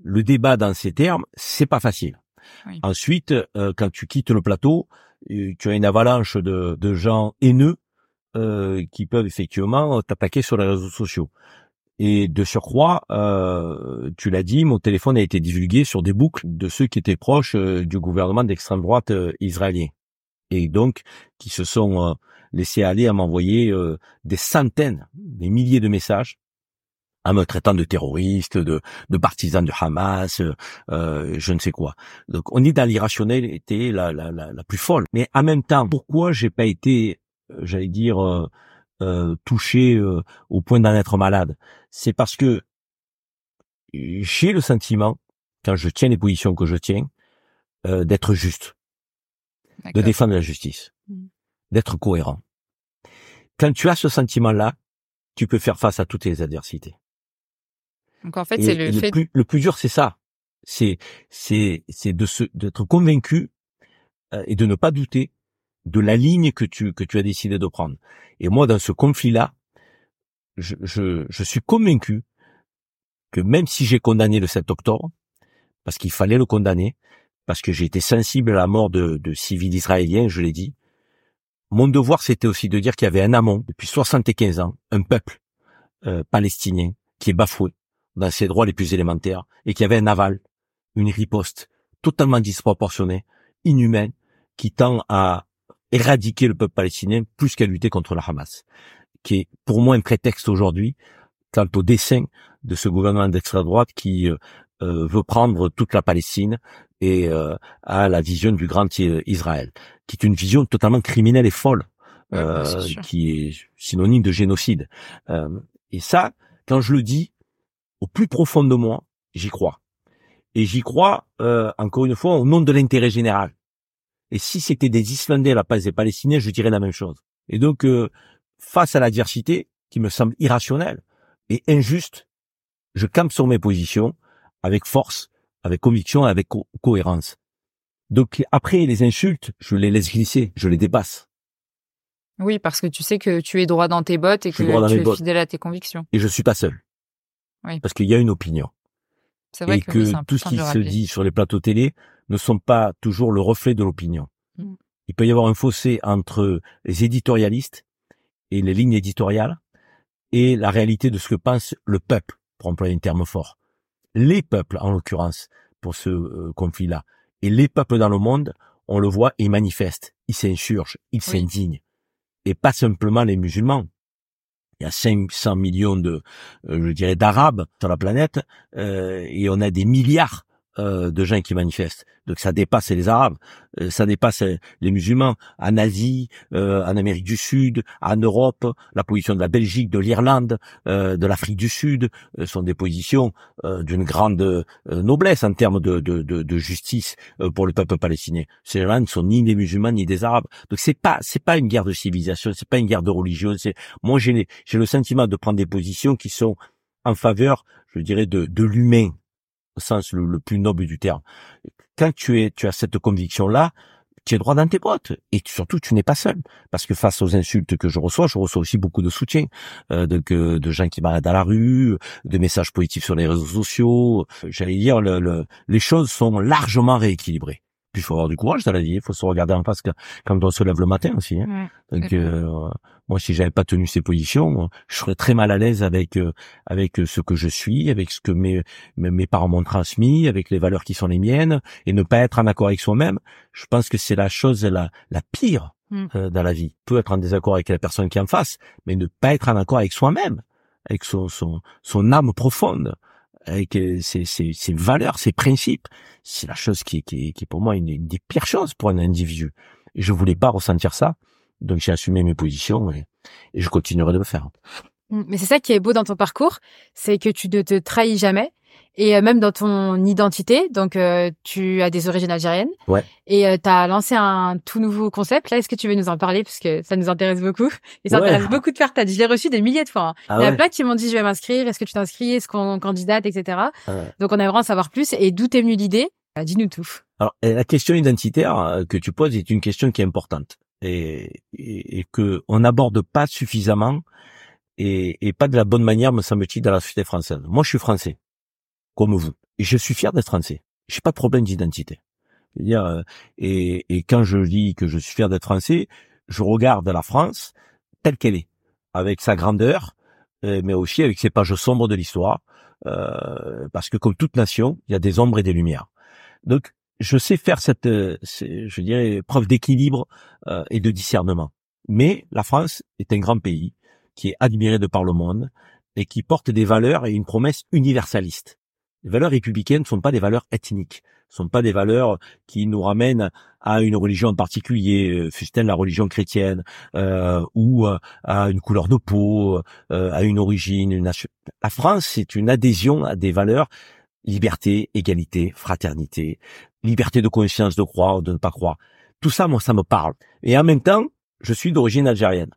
le débat dans ces termes, c'est pas facile. Oui. Ensuite, euh, quand tu quittes le plateau, euh, tu as une avalanche de, gens haineux euh, qui peuvent effectivement t'attaquer sur les réseaux sociaux. Et de surcroît, euh, tu l'as dit, mon téléphone a été divulgué sur des boucles de ceux qui étaient proches euh, du gouvernement d'extrême droite israélien. Et donc, qui se sont laissés aller à m'envoyer des centaines, des milliers de messages en me traitant de terroriste, de, de partisan de Hamas, euh, euh, je ne sais quoi. Donc on est dans l'irrationnalité la, la, la, la plus folle. Mais en même temps, pourquoi j'ai pas été, euh, j'allais dire, euh, euh, touché euh, au point d'en être malade? C'est parce que j'ai le sentiment, quand je tiens les positions que je tiens, euh, d'être juste, de défendre la justice, Mm. d'être cohérent. Quand tu as ce sentiment-là, tu peux faire face à toutes les adversités. Donc en fait, c'est le fait plus, le plus dur, c'est ça. C'est, c'est, c'est de se, d'être convaincu euh, et de ne pas douter de la ligne que tu, que tu as décidé de prendre. Et moi, dans ce conflit-là, je, je, je suis convaincu que même si j'ai condamné le 7 octobre, parce qu'il fallait le condamner, parce que j'ai été sensible à la mort de, de civils israéliens, je l'ai dit, mon devoir, c'était aussi de dire qu'il y avait un amont, depuis 75 ans, un peuple euh, palestinien qui est bafoué dans ses droits les plus élémentaires et qu'il y avait un aval, une riposte totalement disproportionnée, inhumaine, qui tend à éradiquer le peuple palestinien plus qu'à lutter contre la Hamas, qui est pour moi un prétexte aujourd'hui quant au dessein de ce gouvernement d'extrême droite qui euh, euh, veut prendre toute la Palestine et euh, a la vision du grand I- Israël, qui est une vision totalement criminelle et folle, Ouais, euh, qui est synonyme de génocide. Euh, et ça, quand je le dis, au plus profond de moi, j'y crois. Et j'y crois, euh, encore une fois, au nom de l'intérêt général. Et si c'était des Islandais à la place des Palestiniens, je dirais la même chose. Et donc, euh, face à l'adversité, qui me semble irrationnelle et injuste, je campe sur mes positions avec force, avec conviction, avec co- cohérence. Donc après, les insultes, je les laisse glisser, je les dépasse. Oui, parce que tu sais que tu es droit dans tes bottes et Je que tu es bottes. fidèle à tes convictions. Et je suis pas seul. Oui. Parce qu'il y a une opinion. C'est vrai et que, que oui, c'est tout ce qui se dit sur les plateaux télé ne sont pas toujours le reflet de l'opinion. Mm. Il peut y avoir un fossé entre les éditorialistes et les lignes éditoriales et la réalité de ce que pense le peuple, pour employer un terme fort. Les peuples, en l'occurrence, pour ce euh, conflit-là. Et les peuples dans le monde, on le voit, ils manifestent, ils s'insurgent, ils s'indignent. Et pas simplement les musulmans. Il y a 500 millions de, euh, je dirais, d'Arabes sur la planète, euh, et on a des milliards euh, de gens qui manifestent. Donc ça dépasse les Arabes, euh, ça dépasse les musulmans. En Asie, euh, en Amérique du Sud, en Europe, la position de la Belgique, de l'Irlande, de l'Afrique du Sud sont des positions d'une grande noblesse en termes de, de, de, de justice pour le peuple palestinien. Ces gens ne sont ni des musulmans ni des Arabes. Donc c'est pas c'est pas une guerre de civilisation, c'est pas une guerre de religion. C'est moi j'ai j'ai le sentiment de prendre des positions qui sont en faveur, je dirais, de, de l'humain au sens le, plus noble du terme. Quand tu es, tu as cette conviction-là, tu es droit dans tes bottes et surtout tu n'es pas seul parce que face aux insultes que je reçois, je reçois aussi beaucoup de soutien euh, de, de gens qui m'arrêtent à la rue, de messages positifs sur les réseaux sociaux. J'allais dire, le, les choses sont largement rééquilibrées. Puis il faut avoir du courage dans la vie, il faut se regarder en face quand on se lève le matin aussi. Hein. Donc euh, moi, si j'avais pas tenu ces positions, je serais très mal à l'aise avec euh, avec ce que je suis, avec ce que mes mes parents m'ont transmis, avec les valeurs qui sont les miennes, et ne pas être en accord avec soi-même. Je pense que c'est la chose la la pire mmh. euh, dans la vie. peut être en désaccord avec la personne qui est en face, mais ne pas être en accord avec soi-même, avec son son son âme profonde avec ses, ses, ses, valeurs, ses principes, c'est la chose qui, qui, qui est pour moi une, des pires choses pour un individu. Je voulais pas ressentir ça, donc j'ai assumé mes positions et, et je continuerai de le faire. Mais c'est ça qui est beau dans ton parcours, c'est que tu ne te trahis jamais. Et euh, même dans ton identité, donc euh, tu as des origines algériennes. Ouais. Et euh, tu as lancé un tout nouveau concept. Là, est-ce que tu veux nous en parler? Parce que ça nous intéresse beaucoup Et ça intéresse beaucoup de personnes. Je l'ai reçu des milliers de fois. Hein. Ah Il y a plein qui m'ont dit je vais m'inscrire. Est-ce que tu t'inscris? Est-ce qu'on candidate, etc. Ah donc on aimerait en savoir plus. Et d'où t'es venue l'idée? Bah, Dis-nous tout. Alors la question identitaire que tu poses est une question qui est importante et, et, et que on n'aborde pas suffisamment et, et, pas de la bonne manière, me semble-t-il, dans la société française. Moi, je suis français comme vous. Et je suis fier d'être français. J'ai pas de problème d'identité. Euh, et, et quand je dis que je suis fier d'être français, je regarde la France telle qu'elle est, avec sa grandeur, euh, mais aussi avec ses pages sombres de l'histoire, euh, parce que comme toute nation, il y a des ombres et des lumières. Donc, je sais faire cette, je dirais, preuve d'équilibre et de discernement. Mais la France est un grand pays qui est admiré de par le monde et qui porte des valeurs et une promesse universaliste. Les valeurs républicaines ne sont pas des valeurs ethniques, ne sont pas des valeurs qui nous ramènent à une religion en particulier, euh, fût-elle la religion chrétienne, euh, ou euh, à une couleur de peau, euh, à une origine. Une. La France, c'est une adhésion à des valeurs liberté, égalité, fraternité, liberté de conscience, de croire, ou de ne pas croire. Tout ça, moi, ça me parle. Et en même temps, je suis d'origine algérienne.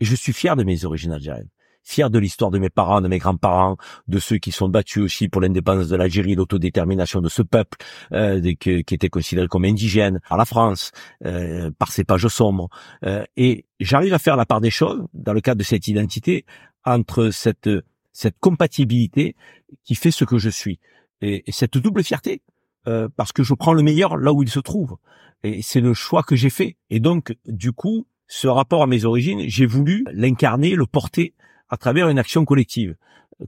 Et je suis fier de mes origines algériennes fier de l'histoire de mes parents, de mes grands-parents, de ceux qui sont battus aussi pour l'indépendance de l'Algérie, l'autodétermination de ce peuple euh, qui, qui, était considéré comme indigène par la France, euh, par ses pages sombres. Euh, et j'arrive à faire la part des choses dans le cadre de cette identité entre cette cette compatibilité qui fait ce que je suis et, et cette double fierté euh, parce que je prends le meilleur là où il se trouve et c'est le choix que j'ai fait et donc du coup ce rapport à mes origines j'ai voulu l'incarner le porter à travers une action collective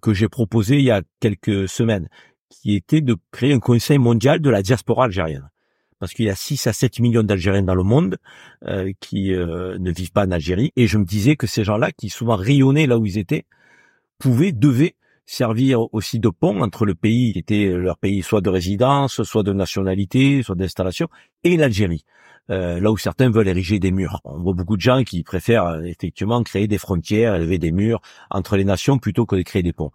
que j'ai proposée il y a quelques semaines, qui était de créer un conseil mondial de la diaspora algérienne. Parce qu'il y a 6 à 7 millions d'Algériens dans le monde euh, qui euh, ne vivent pas en Algérie. Et je me disais que ces gens-là, qui souvent rayonnaient là où ils étaient, pouvaient, devaient servir aussi de pont entre le pays qui était leur pays soit de résidence, soit de nationalité, soit d'installation, et l'Algérie. Euh, là où certains veulent ériger des murs. On voit beaucoup de gens qui préfèrent euh, effectivement créer des frontières, élever des murs entre les nations plutôt que de créer des ponts.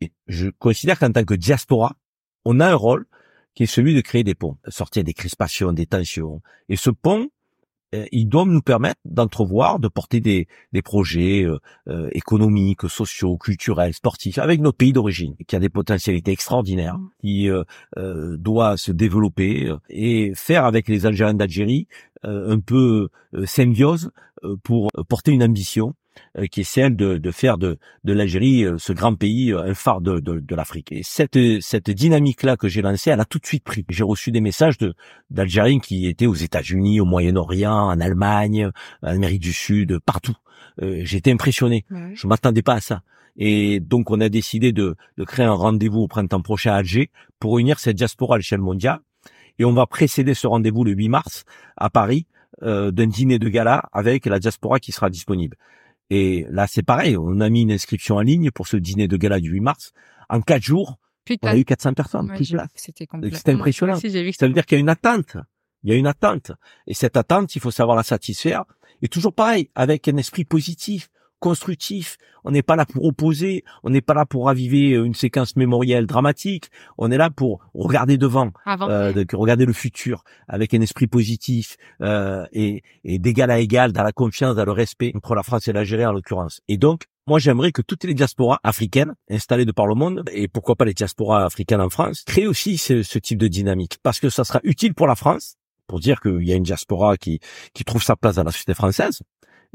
Et je considère qu'en tant que diaspora, on a un rôle qui est celui de créer des ponts, sortir des crispations, des tensions. Et ce pont, euh, ils doivent nous permettre d'entrevoir, de porter des, des projets euh, euh, économiques, sociaux, culturels, sportifs avec notre pays d'origine, qui a des potentialités extraordinaires, mmh. qui doit se développer et faire avec les Algériens d'Algérie un peu symbiose pour porter une ambition euh, qui est celle de, de faire de, de l'Algérie euh, ce grand pays, euh, un phare de, de, de l'Afrique. Et cette, cette dynamique-là que j'ai lancée, elle a tout de suite pris. J'ai reçu des messages de d'Algériens qui étaient aux États-Unis, au Moyen-Orient, en Allemagne, en Amérique du Sud, partout. Euh, J'étais impressionné. Je m'attendais pas à ça. Et donc on a décidé de, de créer un rendez-vous au printemps prochain à Alger pour unir cette diaspora à l'échelle mondiale. Et on va précéder ce rendez-vous le 8 mars à Paris euh, d'un dîner de gala avec la diaspora qui sera disponible. Et là, c'est pareil. On a mis une inscription en ligne pour ce dîner de gala du 8 mars. En quatre jours, de On a eu 400 personnes, Ouais, C'était impressionnant. Aussi, vu Ça veut dire qu'il y a une attente. Il y a une attente. Et cette attente, il faut savoir la satisfaire. Et toujours pareil, avec un esprit positif, constructif. On n'est pas là pour opposer. On n'est pas là pour raviver une séquence mémorielle dramatique. On est là pour regarder devant, euh, de- regarder le futur avec un esprit positif euh, et, et d'égal à égal dans la confiance, dans le respect entre la France et l'Algérie en l'occurrence. Et donc, moi, j'aimerais que toutes les diasporas africaines installées de par le monde, et pourquoi pas les diasporas africaines en France, créent aussi ce, ce type de dynamique. Parce que ça sera utile pour la France, pour dire qu'il y a une diaspora qui, qui trouve sa place dans la société française,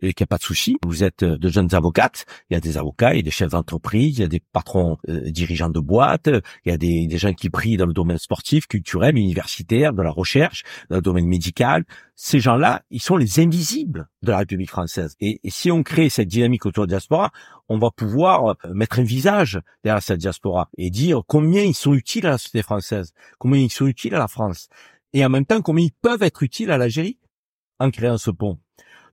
et qu'il n'y a pas de souci. Vous êtes euh, de jeunes avocates, il y a des avocats, il y a des chefs d'entreprise, il y a des patrons euh, dirigeants de boîtes, il y a des, gens qui brillent dans le domaine sportif, culturel, universitaire, de la recherche, dans le domaine médical. Ces gens-là, ils sont les invisibles de la République française. Et, et si on crée cette dynamique autour de la diaspora, on va pouvoir euh, mettre un visage derrière cette diaspora et dire combien ils sont utiles à la société française, combien ils sont utiles à la France, et en même temps combien ils peuvent être utiles à l'Algérie en créant ce pont.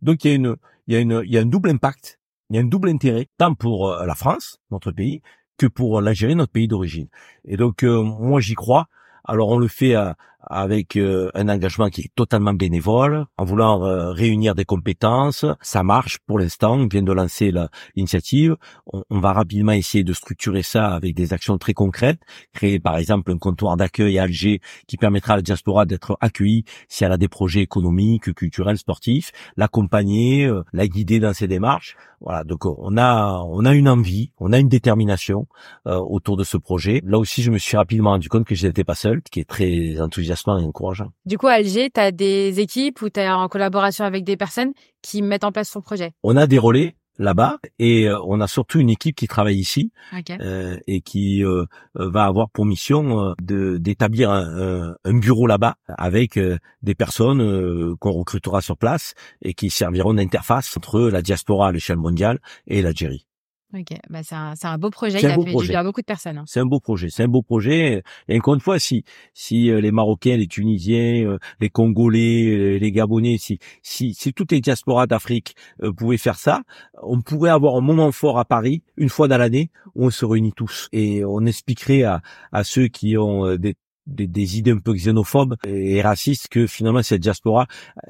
Donc il y a une, il y a une, il y a un double impact, il y a un double intérêt tant pour euh, la France, notre pays, que pour l'Algérie, notre pays d'origine. Et donc euh, moi j'y crois. Alors on le fait euh, avec euh, un engagement qui est totalement bénévole, en voulant euh, réunir des compétences. Ça marche pour l'instant. On vient de lancer la- l'initiative. On, on va rapidement essayer de structurer ça avec des actions très concrètes. Créer par exemple un comptoir d'accueil à Alger qui permettra à la diaspora d'être accueillie si elle a des projets économiques, culturels, sportifs, l'accompagner, euh, la guider dans ses démarches. Voilà, donc on a on a une envie, on a une détermination euh, autour de ce projet. Là aussi, je me suis rapidement rendu compte que je n'étais pas seul, qui est très enthousiasmant et encourageant. Du coup, à Alger, tu as des équipes ou tu es en collaboration avec des personnes qui mettent en place ton projet? On a des relais là-bas et euh, on a surtout une équipe qui travaille ici euh, et qui euh, euh, va avoir pour mission euh, de d'établir un, un- bureau là-bas avec des personnes euh, qu'on recrutera sur place et qui serviront d'interface entre la diaspora à l'échelle mondiale et l'Algérie. Ok. Bah, c'est un, un beau projet qui a fait projet. du bien à beaucoup de personnes. hein. C'est un beau projet, c'est un beau projet. Et encore une fois, si si euh, les Marocains, les Tunisiens, euh, les Congolais, les Gabonais, si si si toutes les diasporas d'Afrique euh, pouvaient faire ça, on pourrait avoir un moment fort à Paris une fois dans l'année où on se réunit tous et on expliquerait à à ceux qui ont euh, des des, des idées un peu xénophobes et racistes que finalement cette diaspora,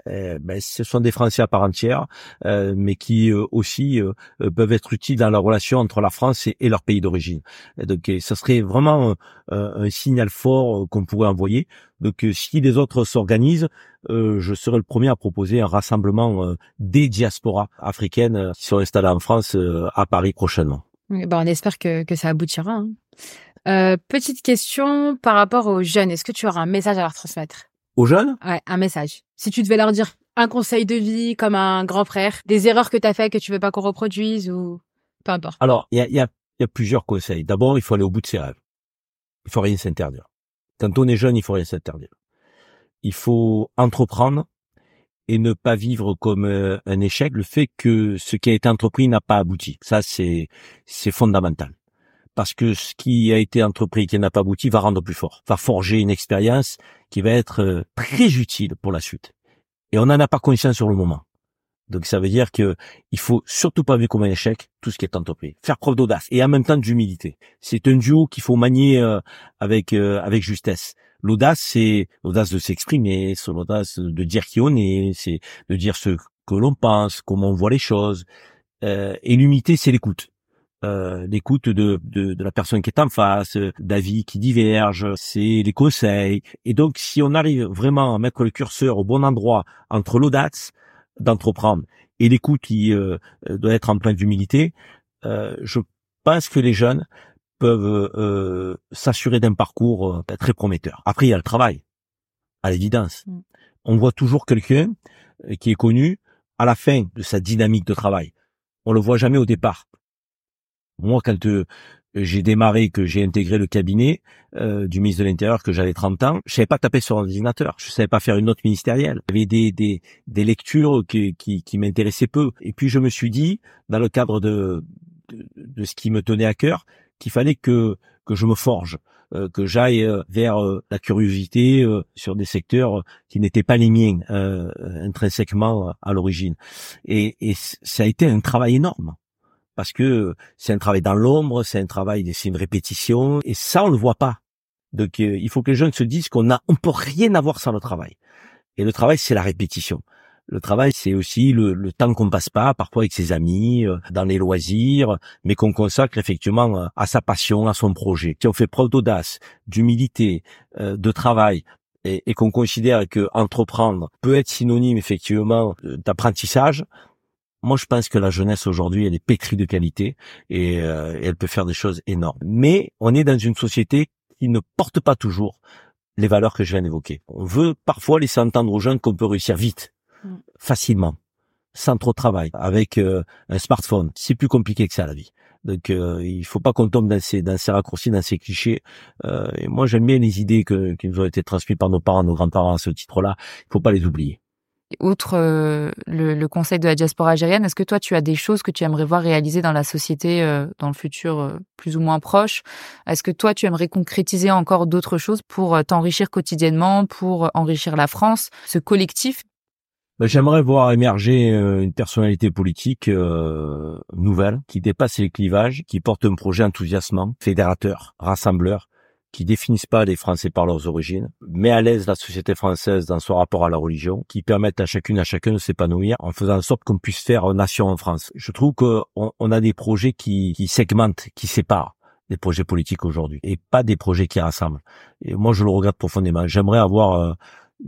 euh, ben, ce sont des Français à part entière, euh, mais qui euh, aussi euh, euh, peuvent être utiles dans la relation entre la France et, et leur pays d'origine. Donc, ça serait vraiment euh, un signal fort qu'on pourrait envoyer. Donc, si les autres s'organisent, je serai le premier à proposer un rassemblement des diasporas africaines qui sont installées en France à Paris prochainement. Oui, Bah, on espère que, que ça aboutira. hein. Euh, petite question par rapport aux jeunes. Est-ce que tu auras un message à leur transmettre? Aux jeunes, Ouais, un message. Si tu devais leur dire un conseil de vie comme un grand frère, des erreurs que tu as fait que tu veux pas qu'on reproduise ou peu importe. alors il y a, y, a, y a plusieurs conseils. D'abord, il faut aller au bout de ses rêves. Il faut rien s'interdire. Quand on est jeune, il faut rien s'interdire. Il faut entreprendre et ne pas vivre comme euh, un échec le fait que ce qui a été entrepris n'a pas abouti. Ça, c'est c'est fondamental. Parce que ce qui a été entrepris qui n'a pas abouti va rendre plus fort, va forger une expérience qui va être euh, très utile pour la suite. Et on n'en a pas conscience sur le moment. Donc ça veut dire que il faut surtout pas vivre comme un échec tout ce qui est entrepris. Faire preuve d'audace et en même temps d'humilité. C'est un duo qu'il faut manier euh, avec euh, avec justesse. L'audace, c'est l'audace de s'exprimer, c'est l'audace de dire qui on est, c'est de dire ce que l'on pense, comment on voit les choses. Et l'humilité, c'est l'écoute. Euh, l'écoute de, de, de la personne qui est en face, euh, d'avis qui divergent, c'est les conseils. Et donc, si on arrive vraiment à mettre le curseur au bon endroit entre l'audace d'entreprendre et l'écoute qui euh, doit être en pleine d'humilité, euh, je pense que les jeunes peuvent euh, s'assurer d'un parcours euh, très prometteur. Après, il y a le travail, à l'évidence. Mm. On voit toujours quelqu'un euh, qui est connu à la fin de sa dynamique de travail. On le voit jamais au départ. Moi, quand euh, j'ai démarré, que j'ai intégré le cabinet euh, du ministre de l'Intérieur, que j'avais 30 ans, je savais pas taper sur ordinateur, je savais pas faire une note ministérielle. Avait des, des, des lectures qui, qui, qui m'intéressaient peu. Et puis je me suis dit, dans le cadre de, de, de ce qui me tenait à cœur, qu'il fallait que, que je me forge, euh, que j'aille euh, vers la curiosité sur des secteurs qui n'étaient pas les miens intrinsèquement à l'origine. Et, et ça a été un travail énorme parce que c'est un travail dans l'ombre, c'est un travail, c'est une répétition, et ça on le voit pas. Donc euh, il faut que les jeunes se disent qu'on a, on peut rien avoir sans le travail. Et le travail, c'est la répétition. Le travail, c'est aussi le, temps qu'on passe pas, parfois avec ses amis, euh, dans les loisirs, mais qu'on consacre effectivement euh, à sa passion, à son projet. Si on fait preuve d'audace, d'humilité, de travail, et, et qu'on considère que entreprendre peut être synonyme effectivement d'apprentissage, moi, je pense que la jeunesse aujourd'hui, elle est pétrie de qualité et, et, elle peut faire des choses énormes. Mais on est dans une société qui ne porte pas toujours les valeurs que je viens d'évoquer. On veut parfois laisser entendre aux jeunes qu'on peut réussir vite, mm. facilement, sans trop de travail, avec euh, un smartphone. C'est plus compliqué que ça la vie. Donc euh, il faut pas qu'on tombe dans ces, dans ces raccourcis, dans ces clichés. Euh, et moi j'aime bien les idées que, qui nous ont été transmises par nos parents, nos grands-parents à ce titre-là. Il faut pas les oublier. Outre euh, le, conseil de la diaspora algérienne, est-ce que toi, tu as des choses que tu aimerais voir réalisées dans la société euh, dans le futur euh, plus ou moins proche? Est-ce que toi, tu aimerais concrétiser encore d'autres choses pour t'enrichir quotidiennement, pour enrichir la France, ce collectif? Ben, J'aimerais voir émerger une personnalité politique nouvelle qui dépasse les clivages, qui porte un projet enthousiasmant, fédérateur, rassembleur, qui définissent pas les Français par leurs origines, met à l'aise la société française dans son rapport à la religion, qui permettent à chacune à chacun de s'épanouir en faisant en sorte qu'on puisse faire nation en France. Je trouve qu'on on a des projets qui, qui segmentent, qui séparent des projets politiques aujourd'hui et pas des projets qui rassemblent. Et moi, je le regrette profondément. J'aimerais avoir euh,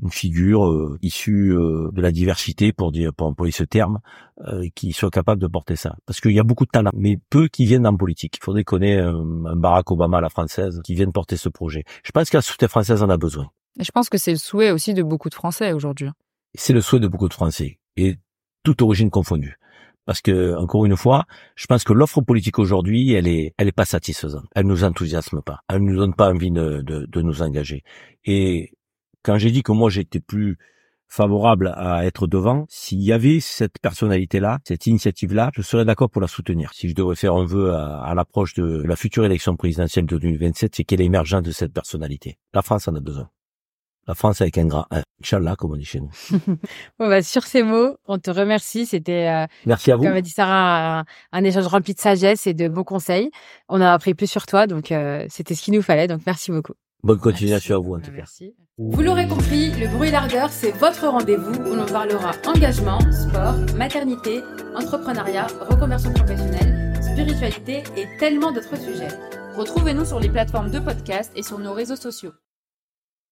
une figure euh, issue euh, de la diversité, pour dire, pour employer ce terme, euh, qui soit capable de porter ça. Parce qu'il y a beaucoup de talents, mais peu qui viennent en politique. Il faudrait qu'on ait un, Barack Obama à la française qui vienne porter ce projet. Je pense que la société française en a besoin. Et je pense que c'est le souhait aussi de beaucoup de Français aujourd'hui. C'est le souhait de beaucoup de Français, et toute origine confondue. Parce que, encore une fois, je pense que l'offre politique aujourd'hui, elle est, elle est pas satisfaisante. Elle nous enthousiasme pas. Elle nous donne pas envie de, de, de nous engager. Et quand j'ai dit que moi j'étais plus favorable à être devant, s'il y avait cette personnalité-là, cette initiative-là, je serais d'accord pour la soutenir. Si je devrais faire un vœu à, l'approche de la future élection présidentielle de 2027, c'est qu'elle est émergente de cette personnalité. La France en a besoin. La France avec un grand Inch'Allah, comme on dit chez nous. bon, bah, sur ces mots, on te remercie. C'était, euh, Merci à vous. comme a dit Sarah, un, échange rempli de sagesse et de bons conseils. On a appris plus sur toi, donc euh, c'était ce qu'il nous fallait. Donc merci beaucoup. Bonne continuation à vous en tout cas. Merci. Vous l'aurez compris, le bruit d'ardeur, c'est votre rendez-vous où l'on parlera engagement, sport, maternité, entrepreneuriat, reconversion professionnelle, spiritualité et tellement d'autres sujets. Retrouvez-nous sur les plateformes de podcast et sur nos réseaux sociaux.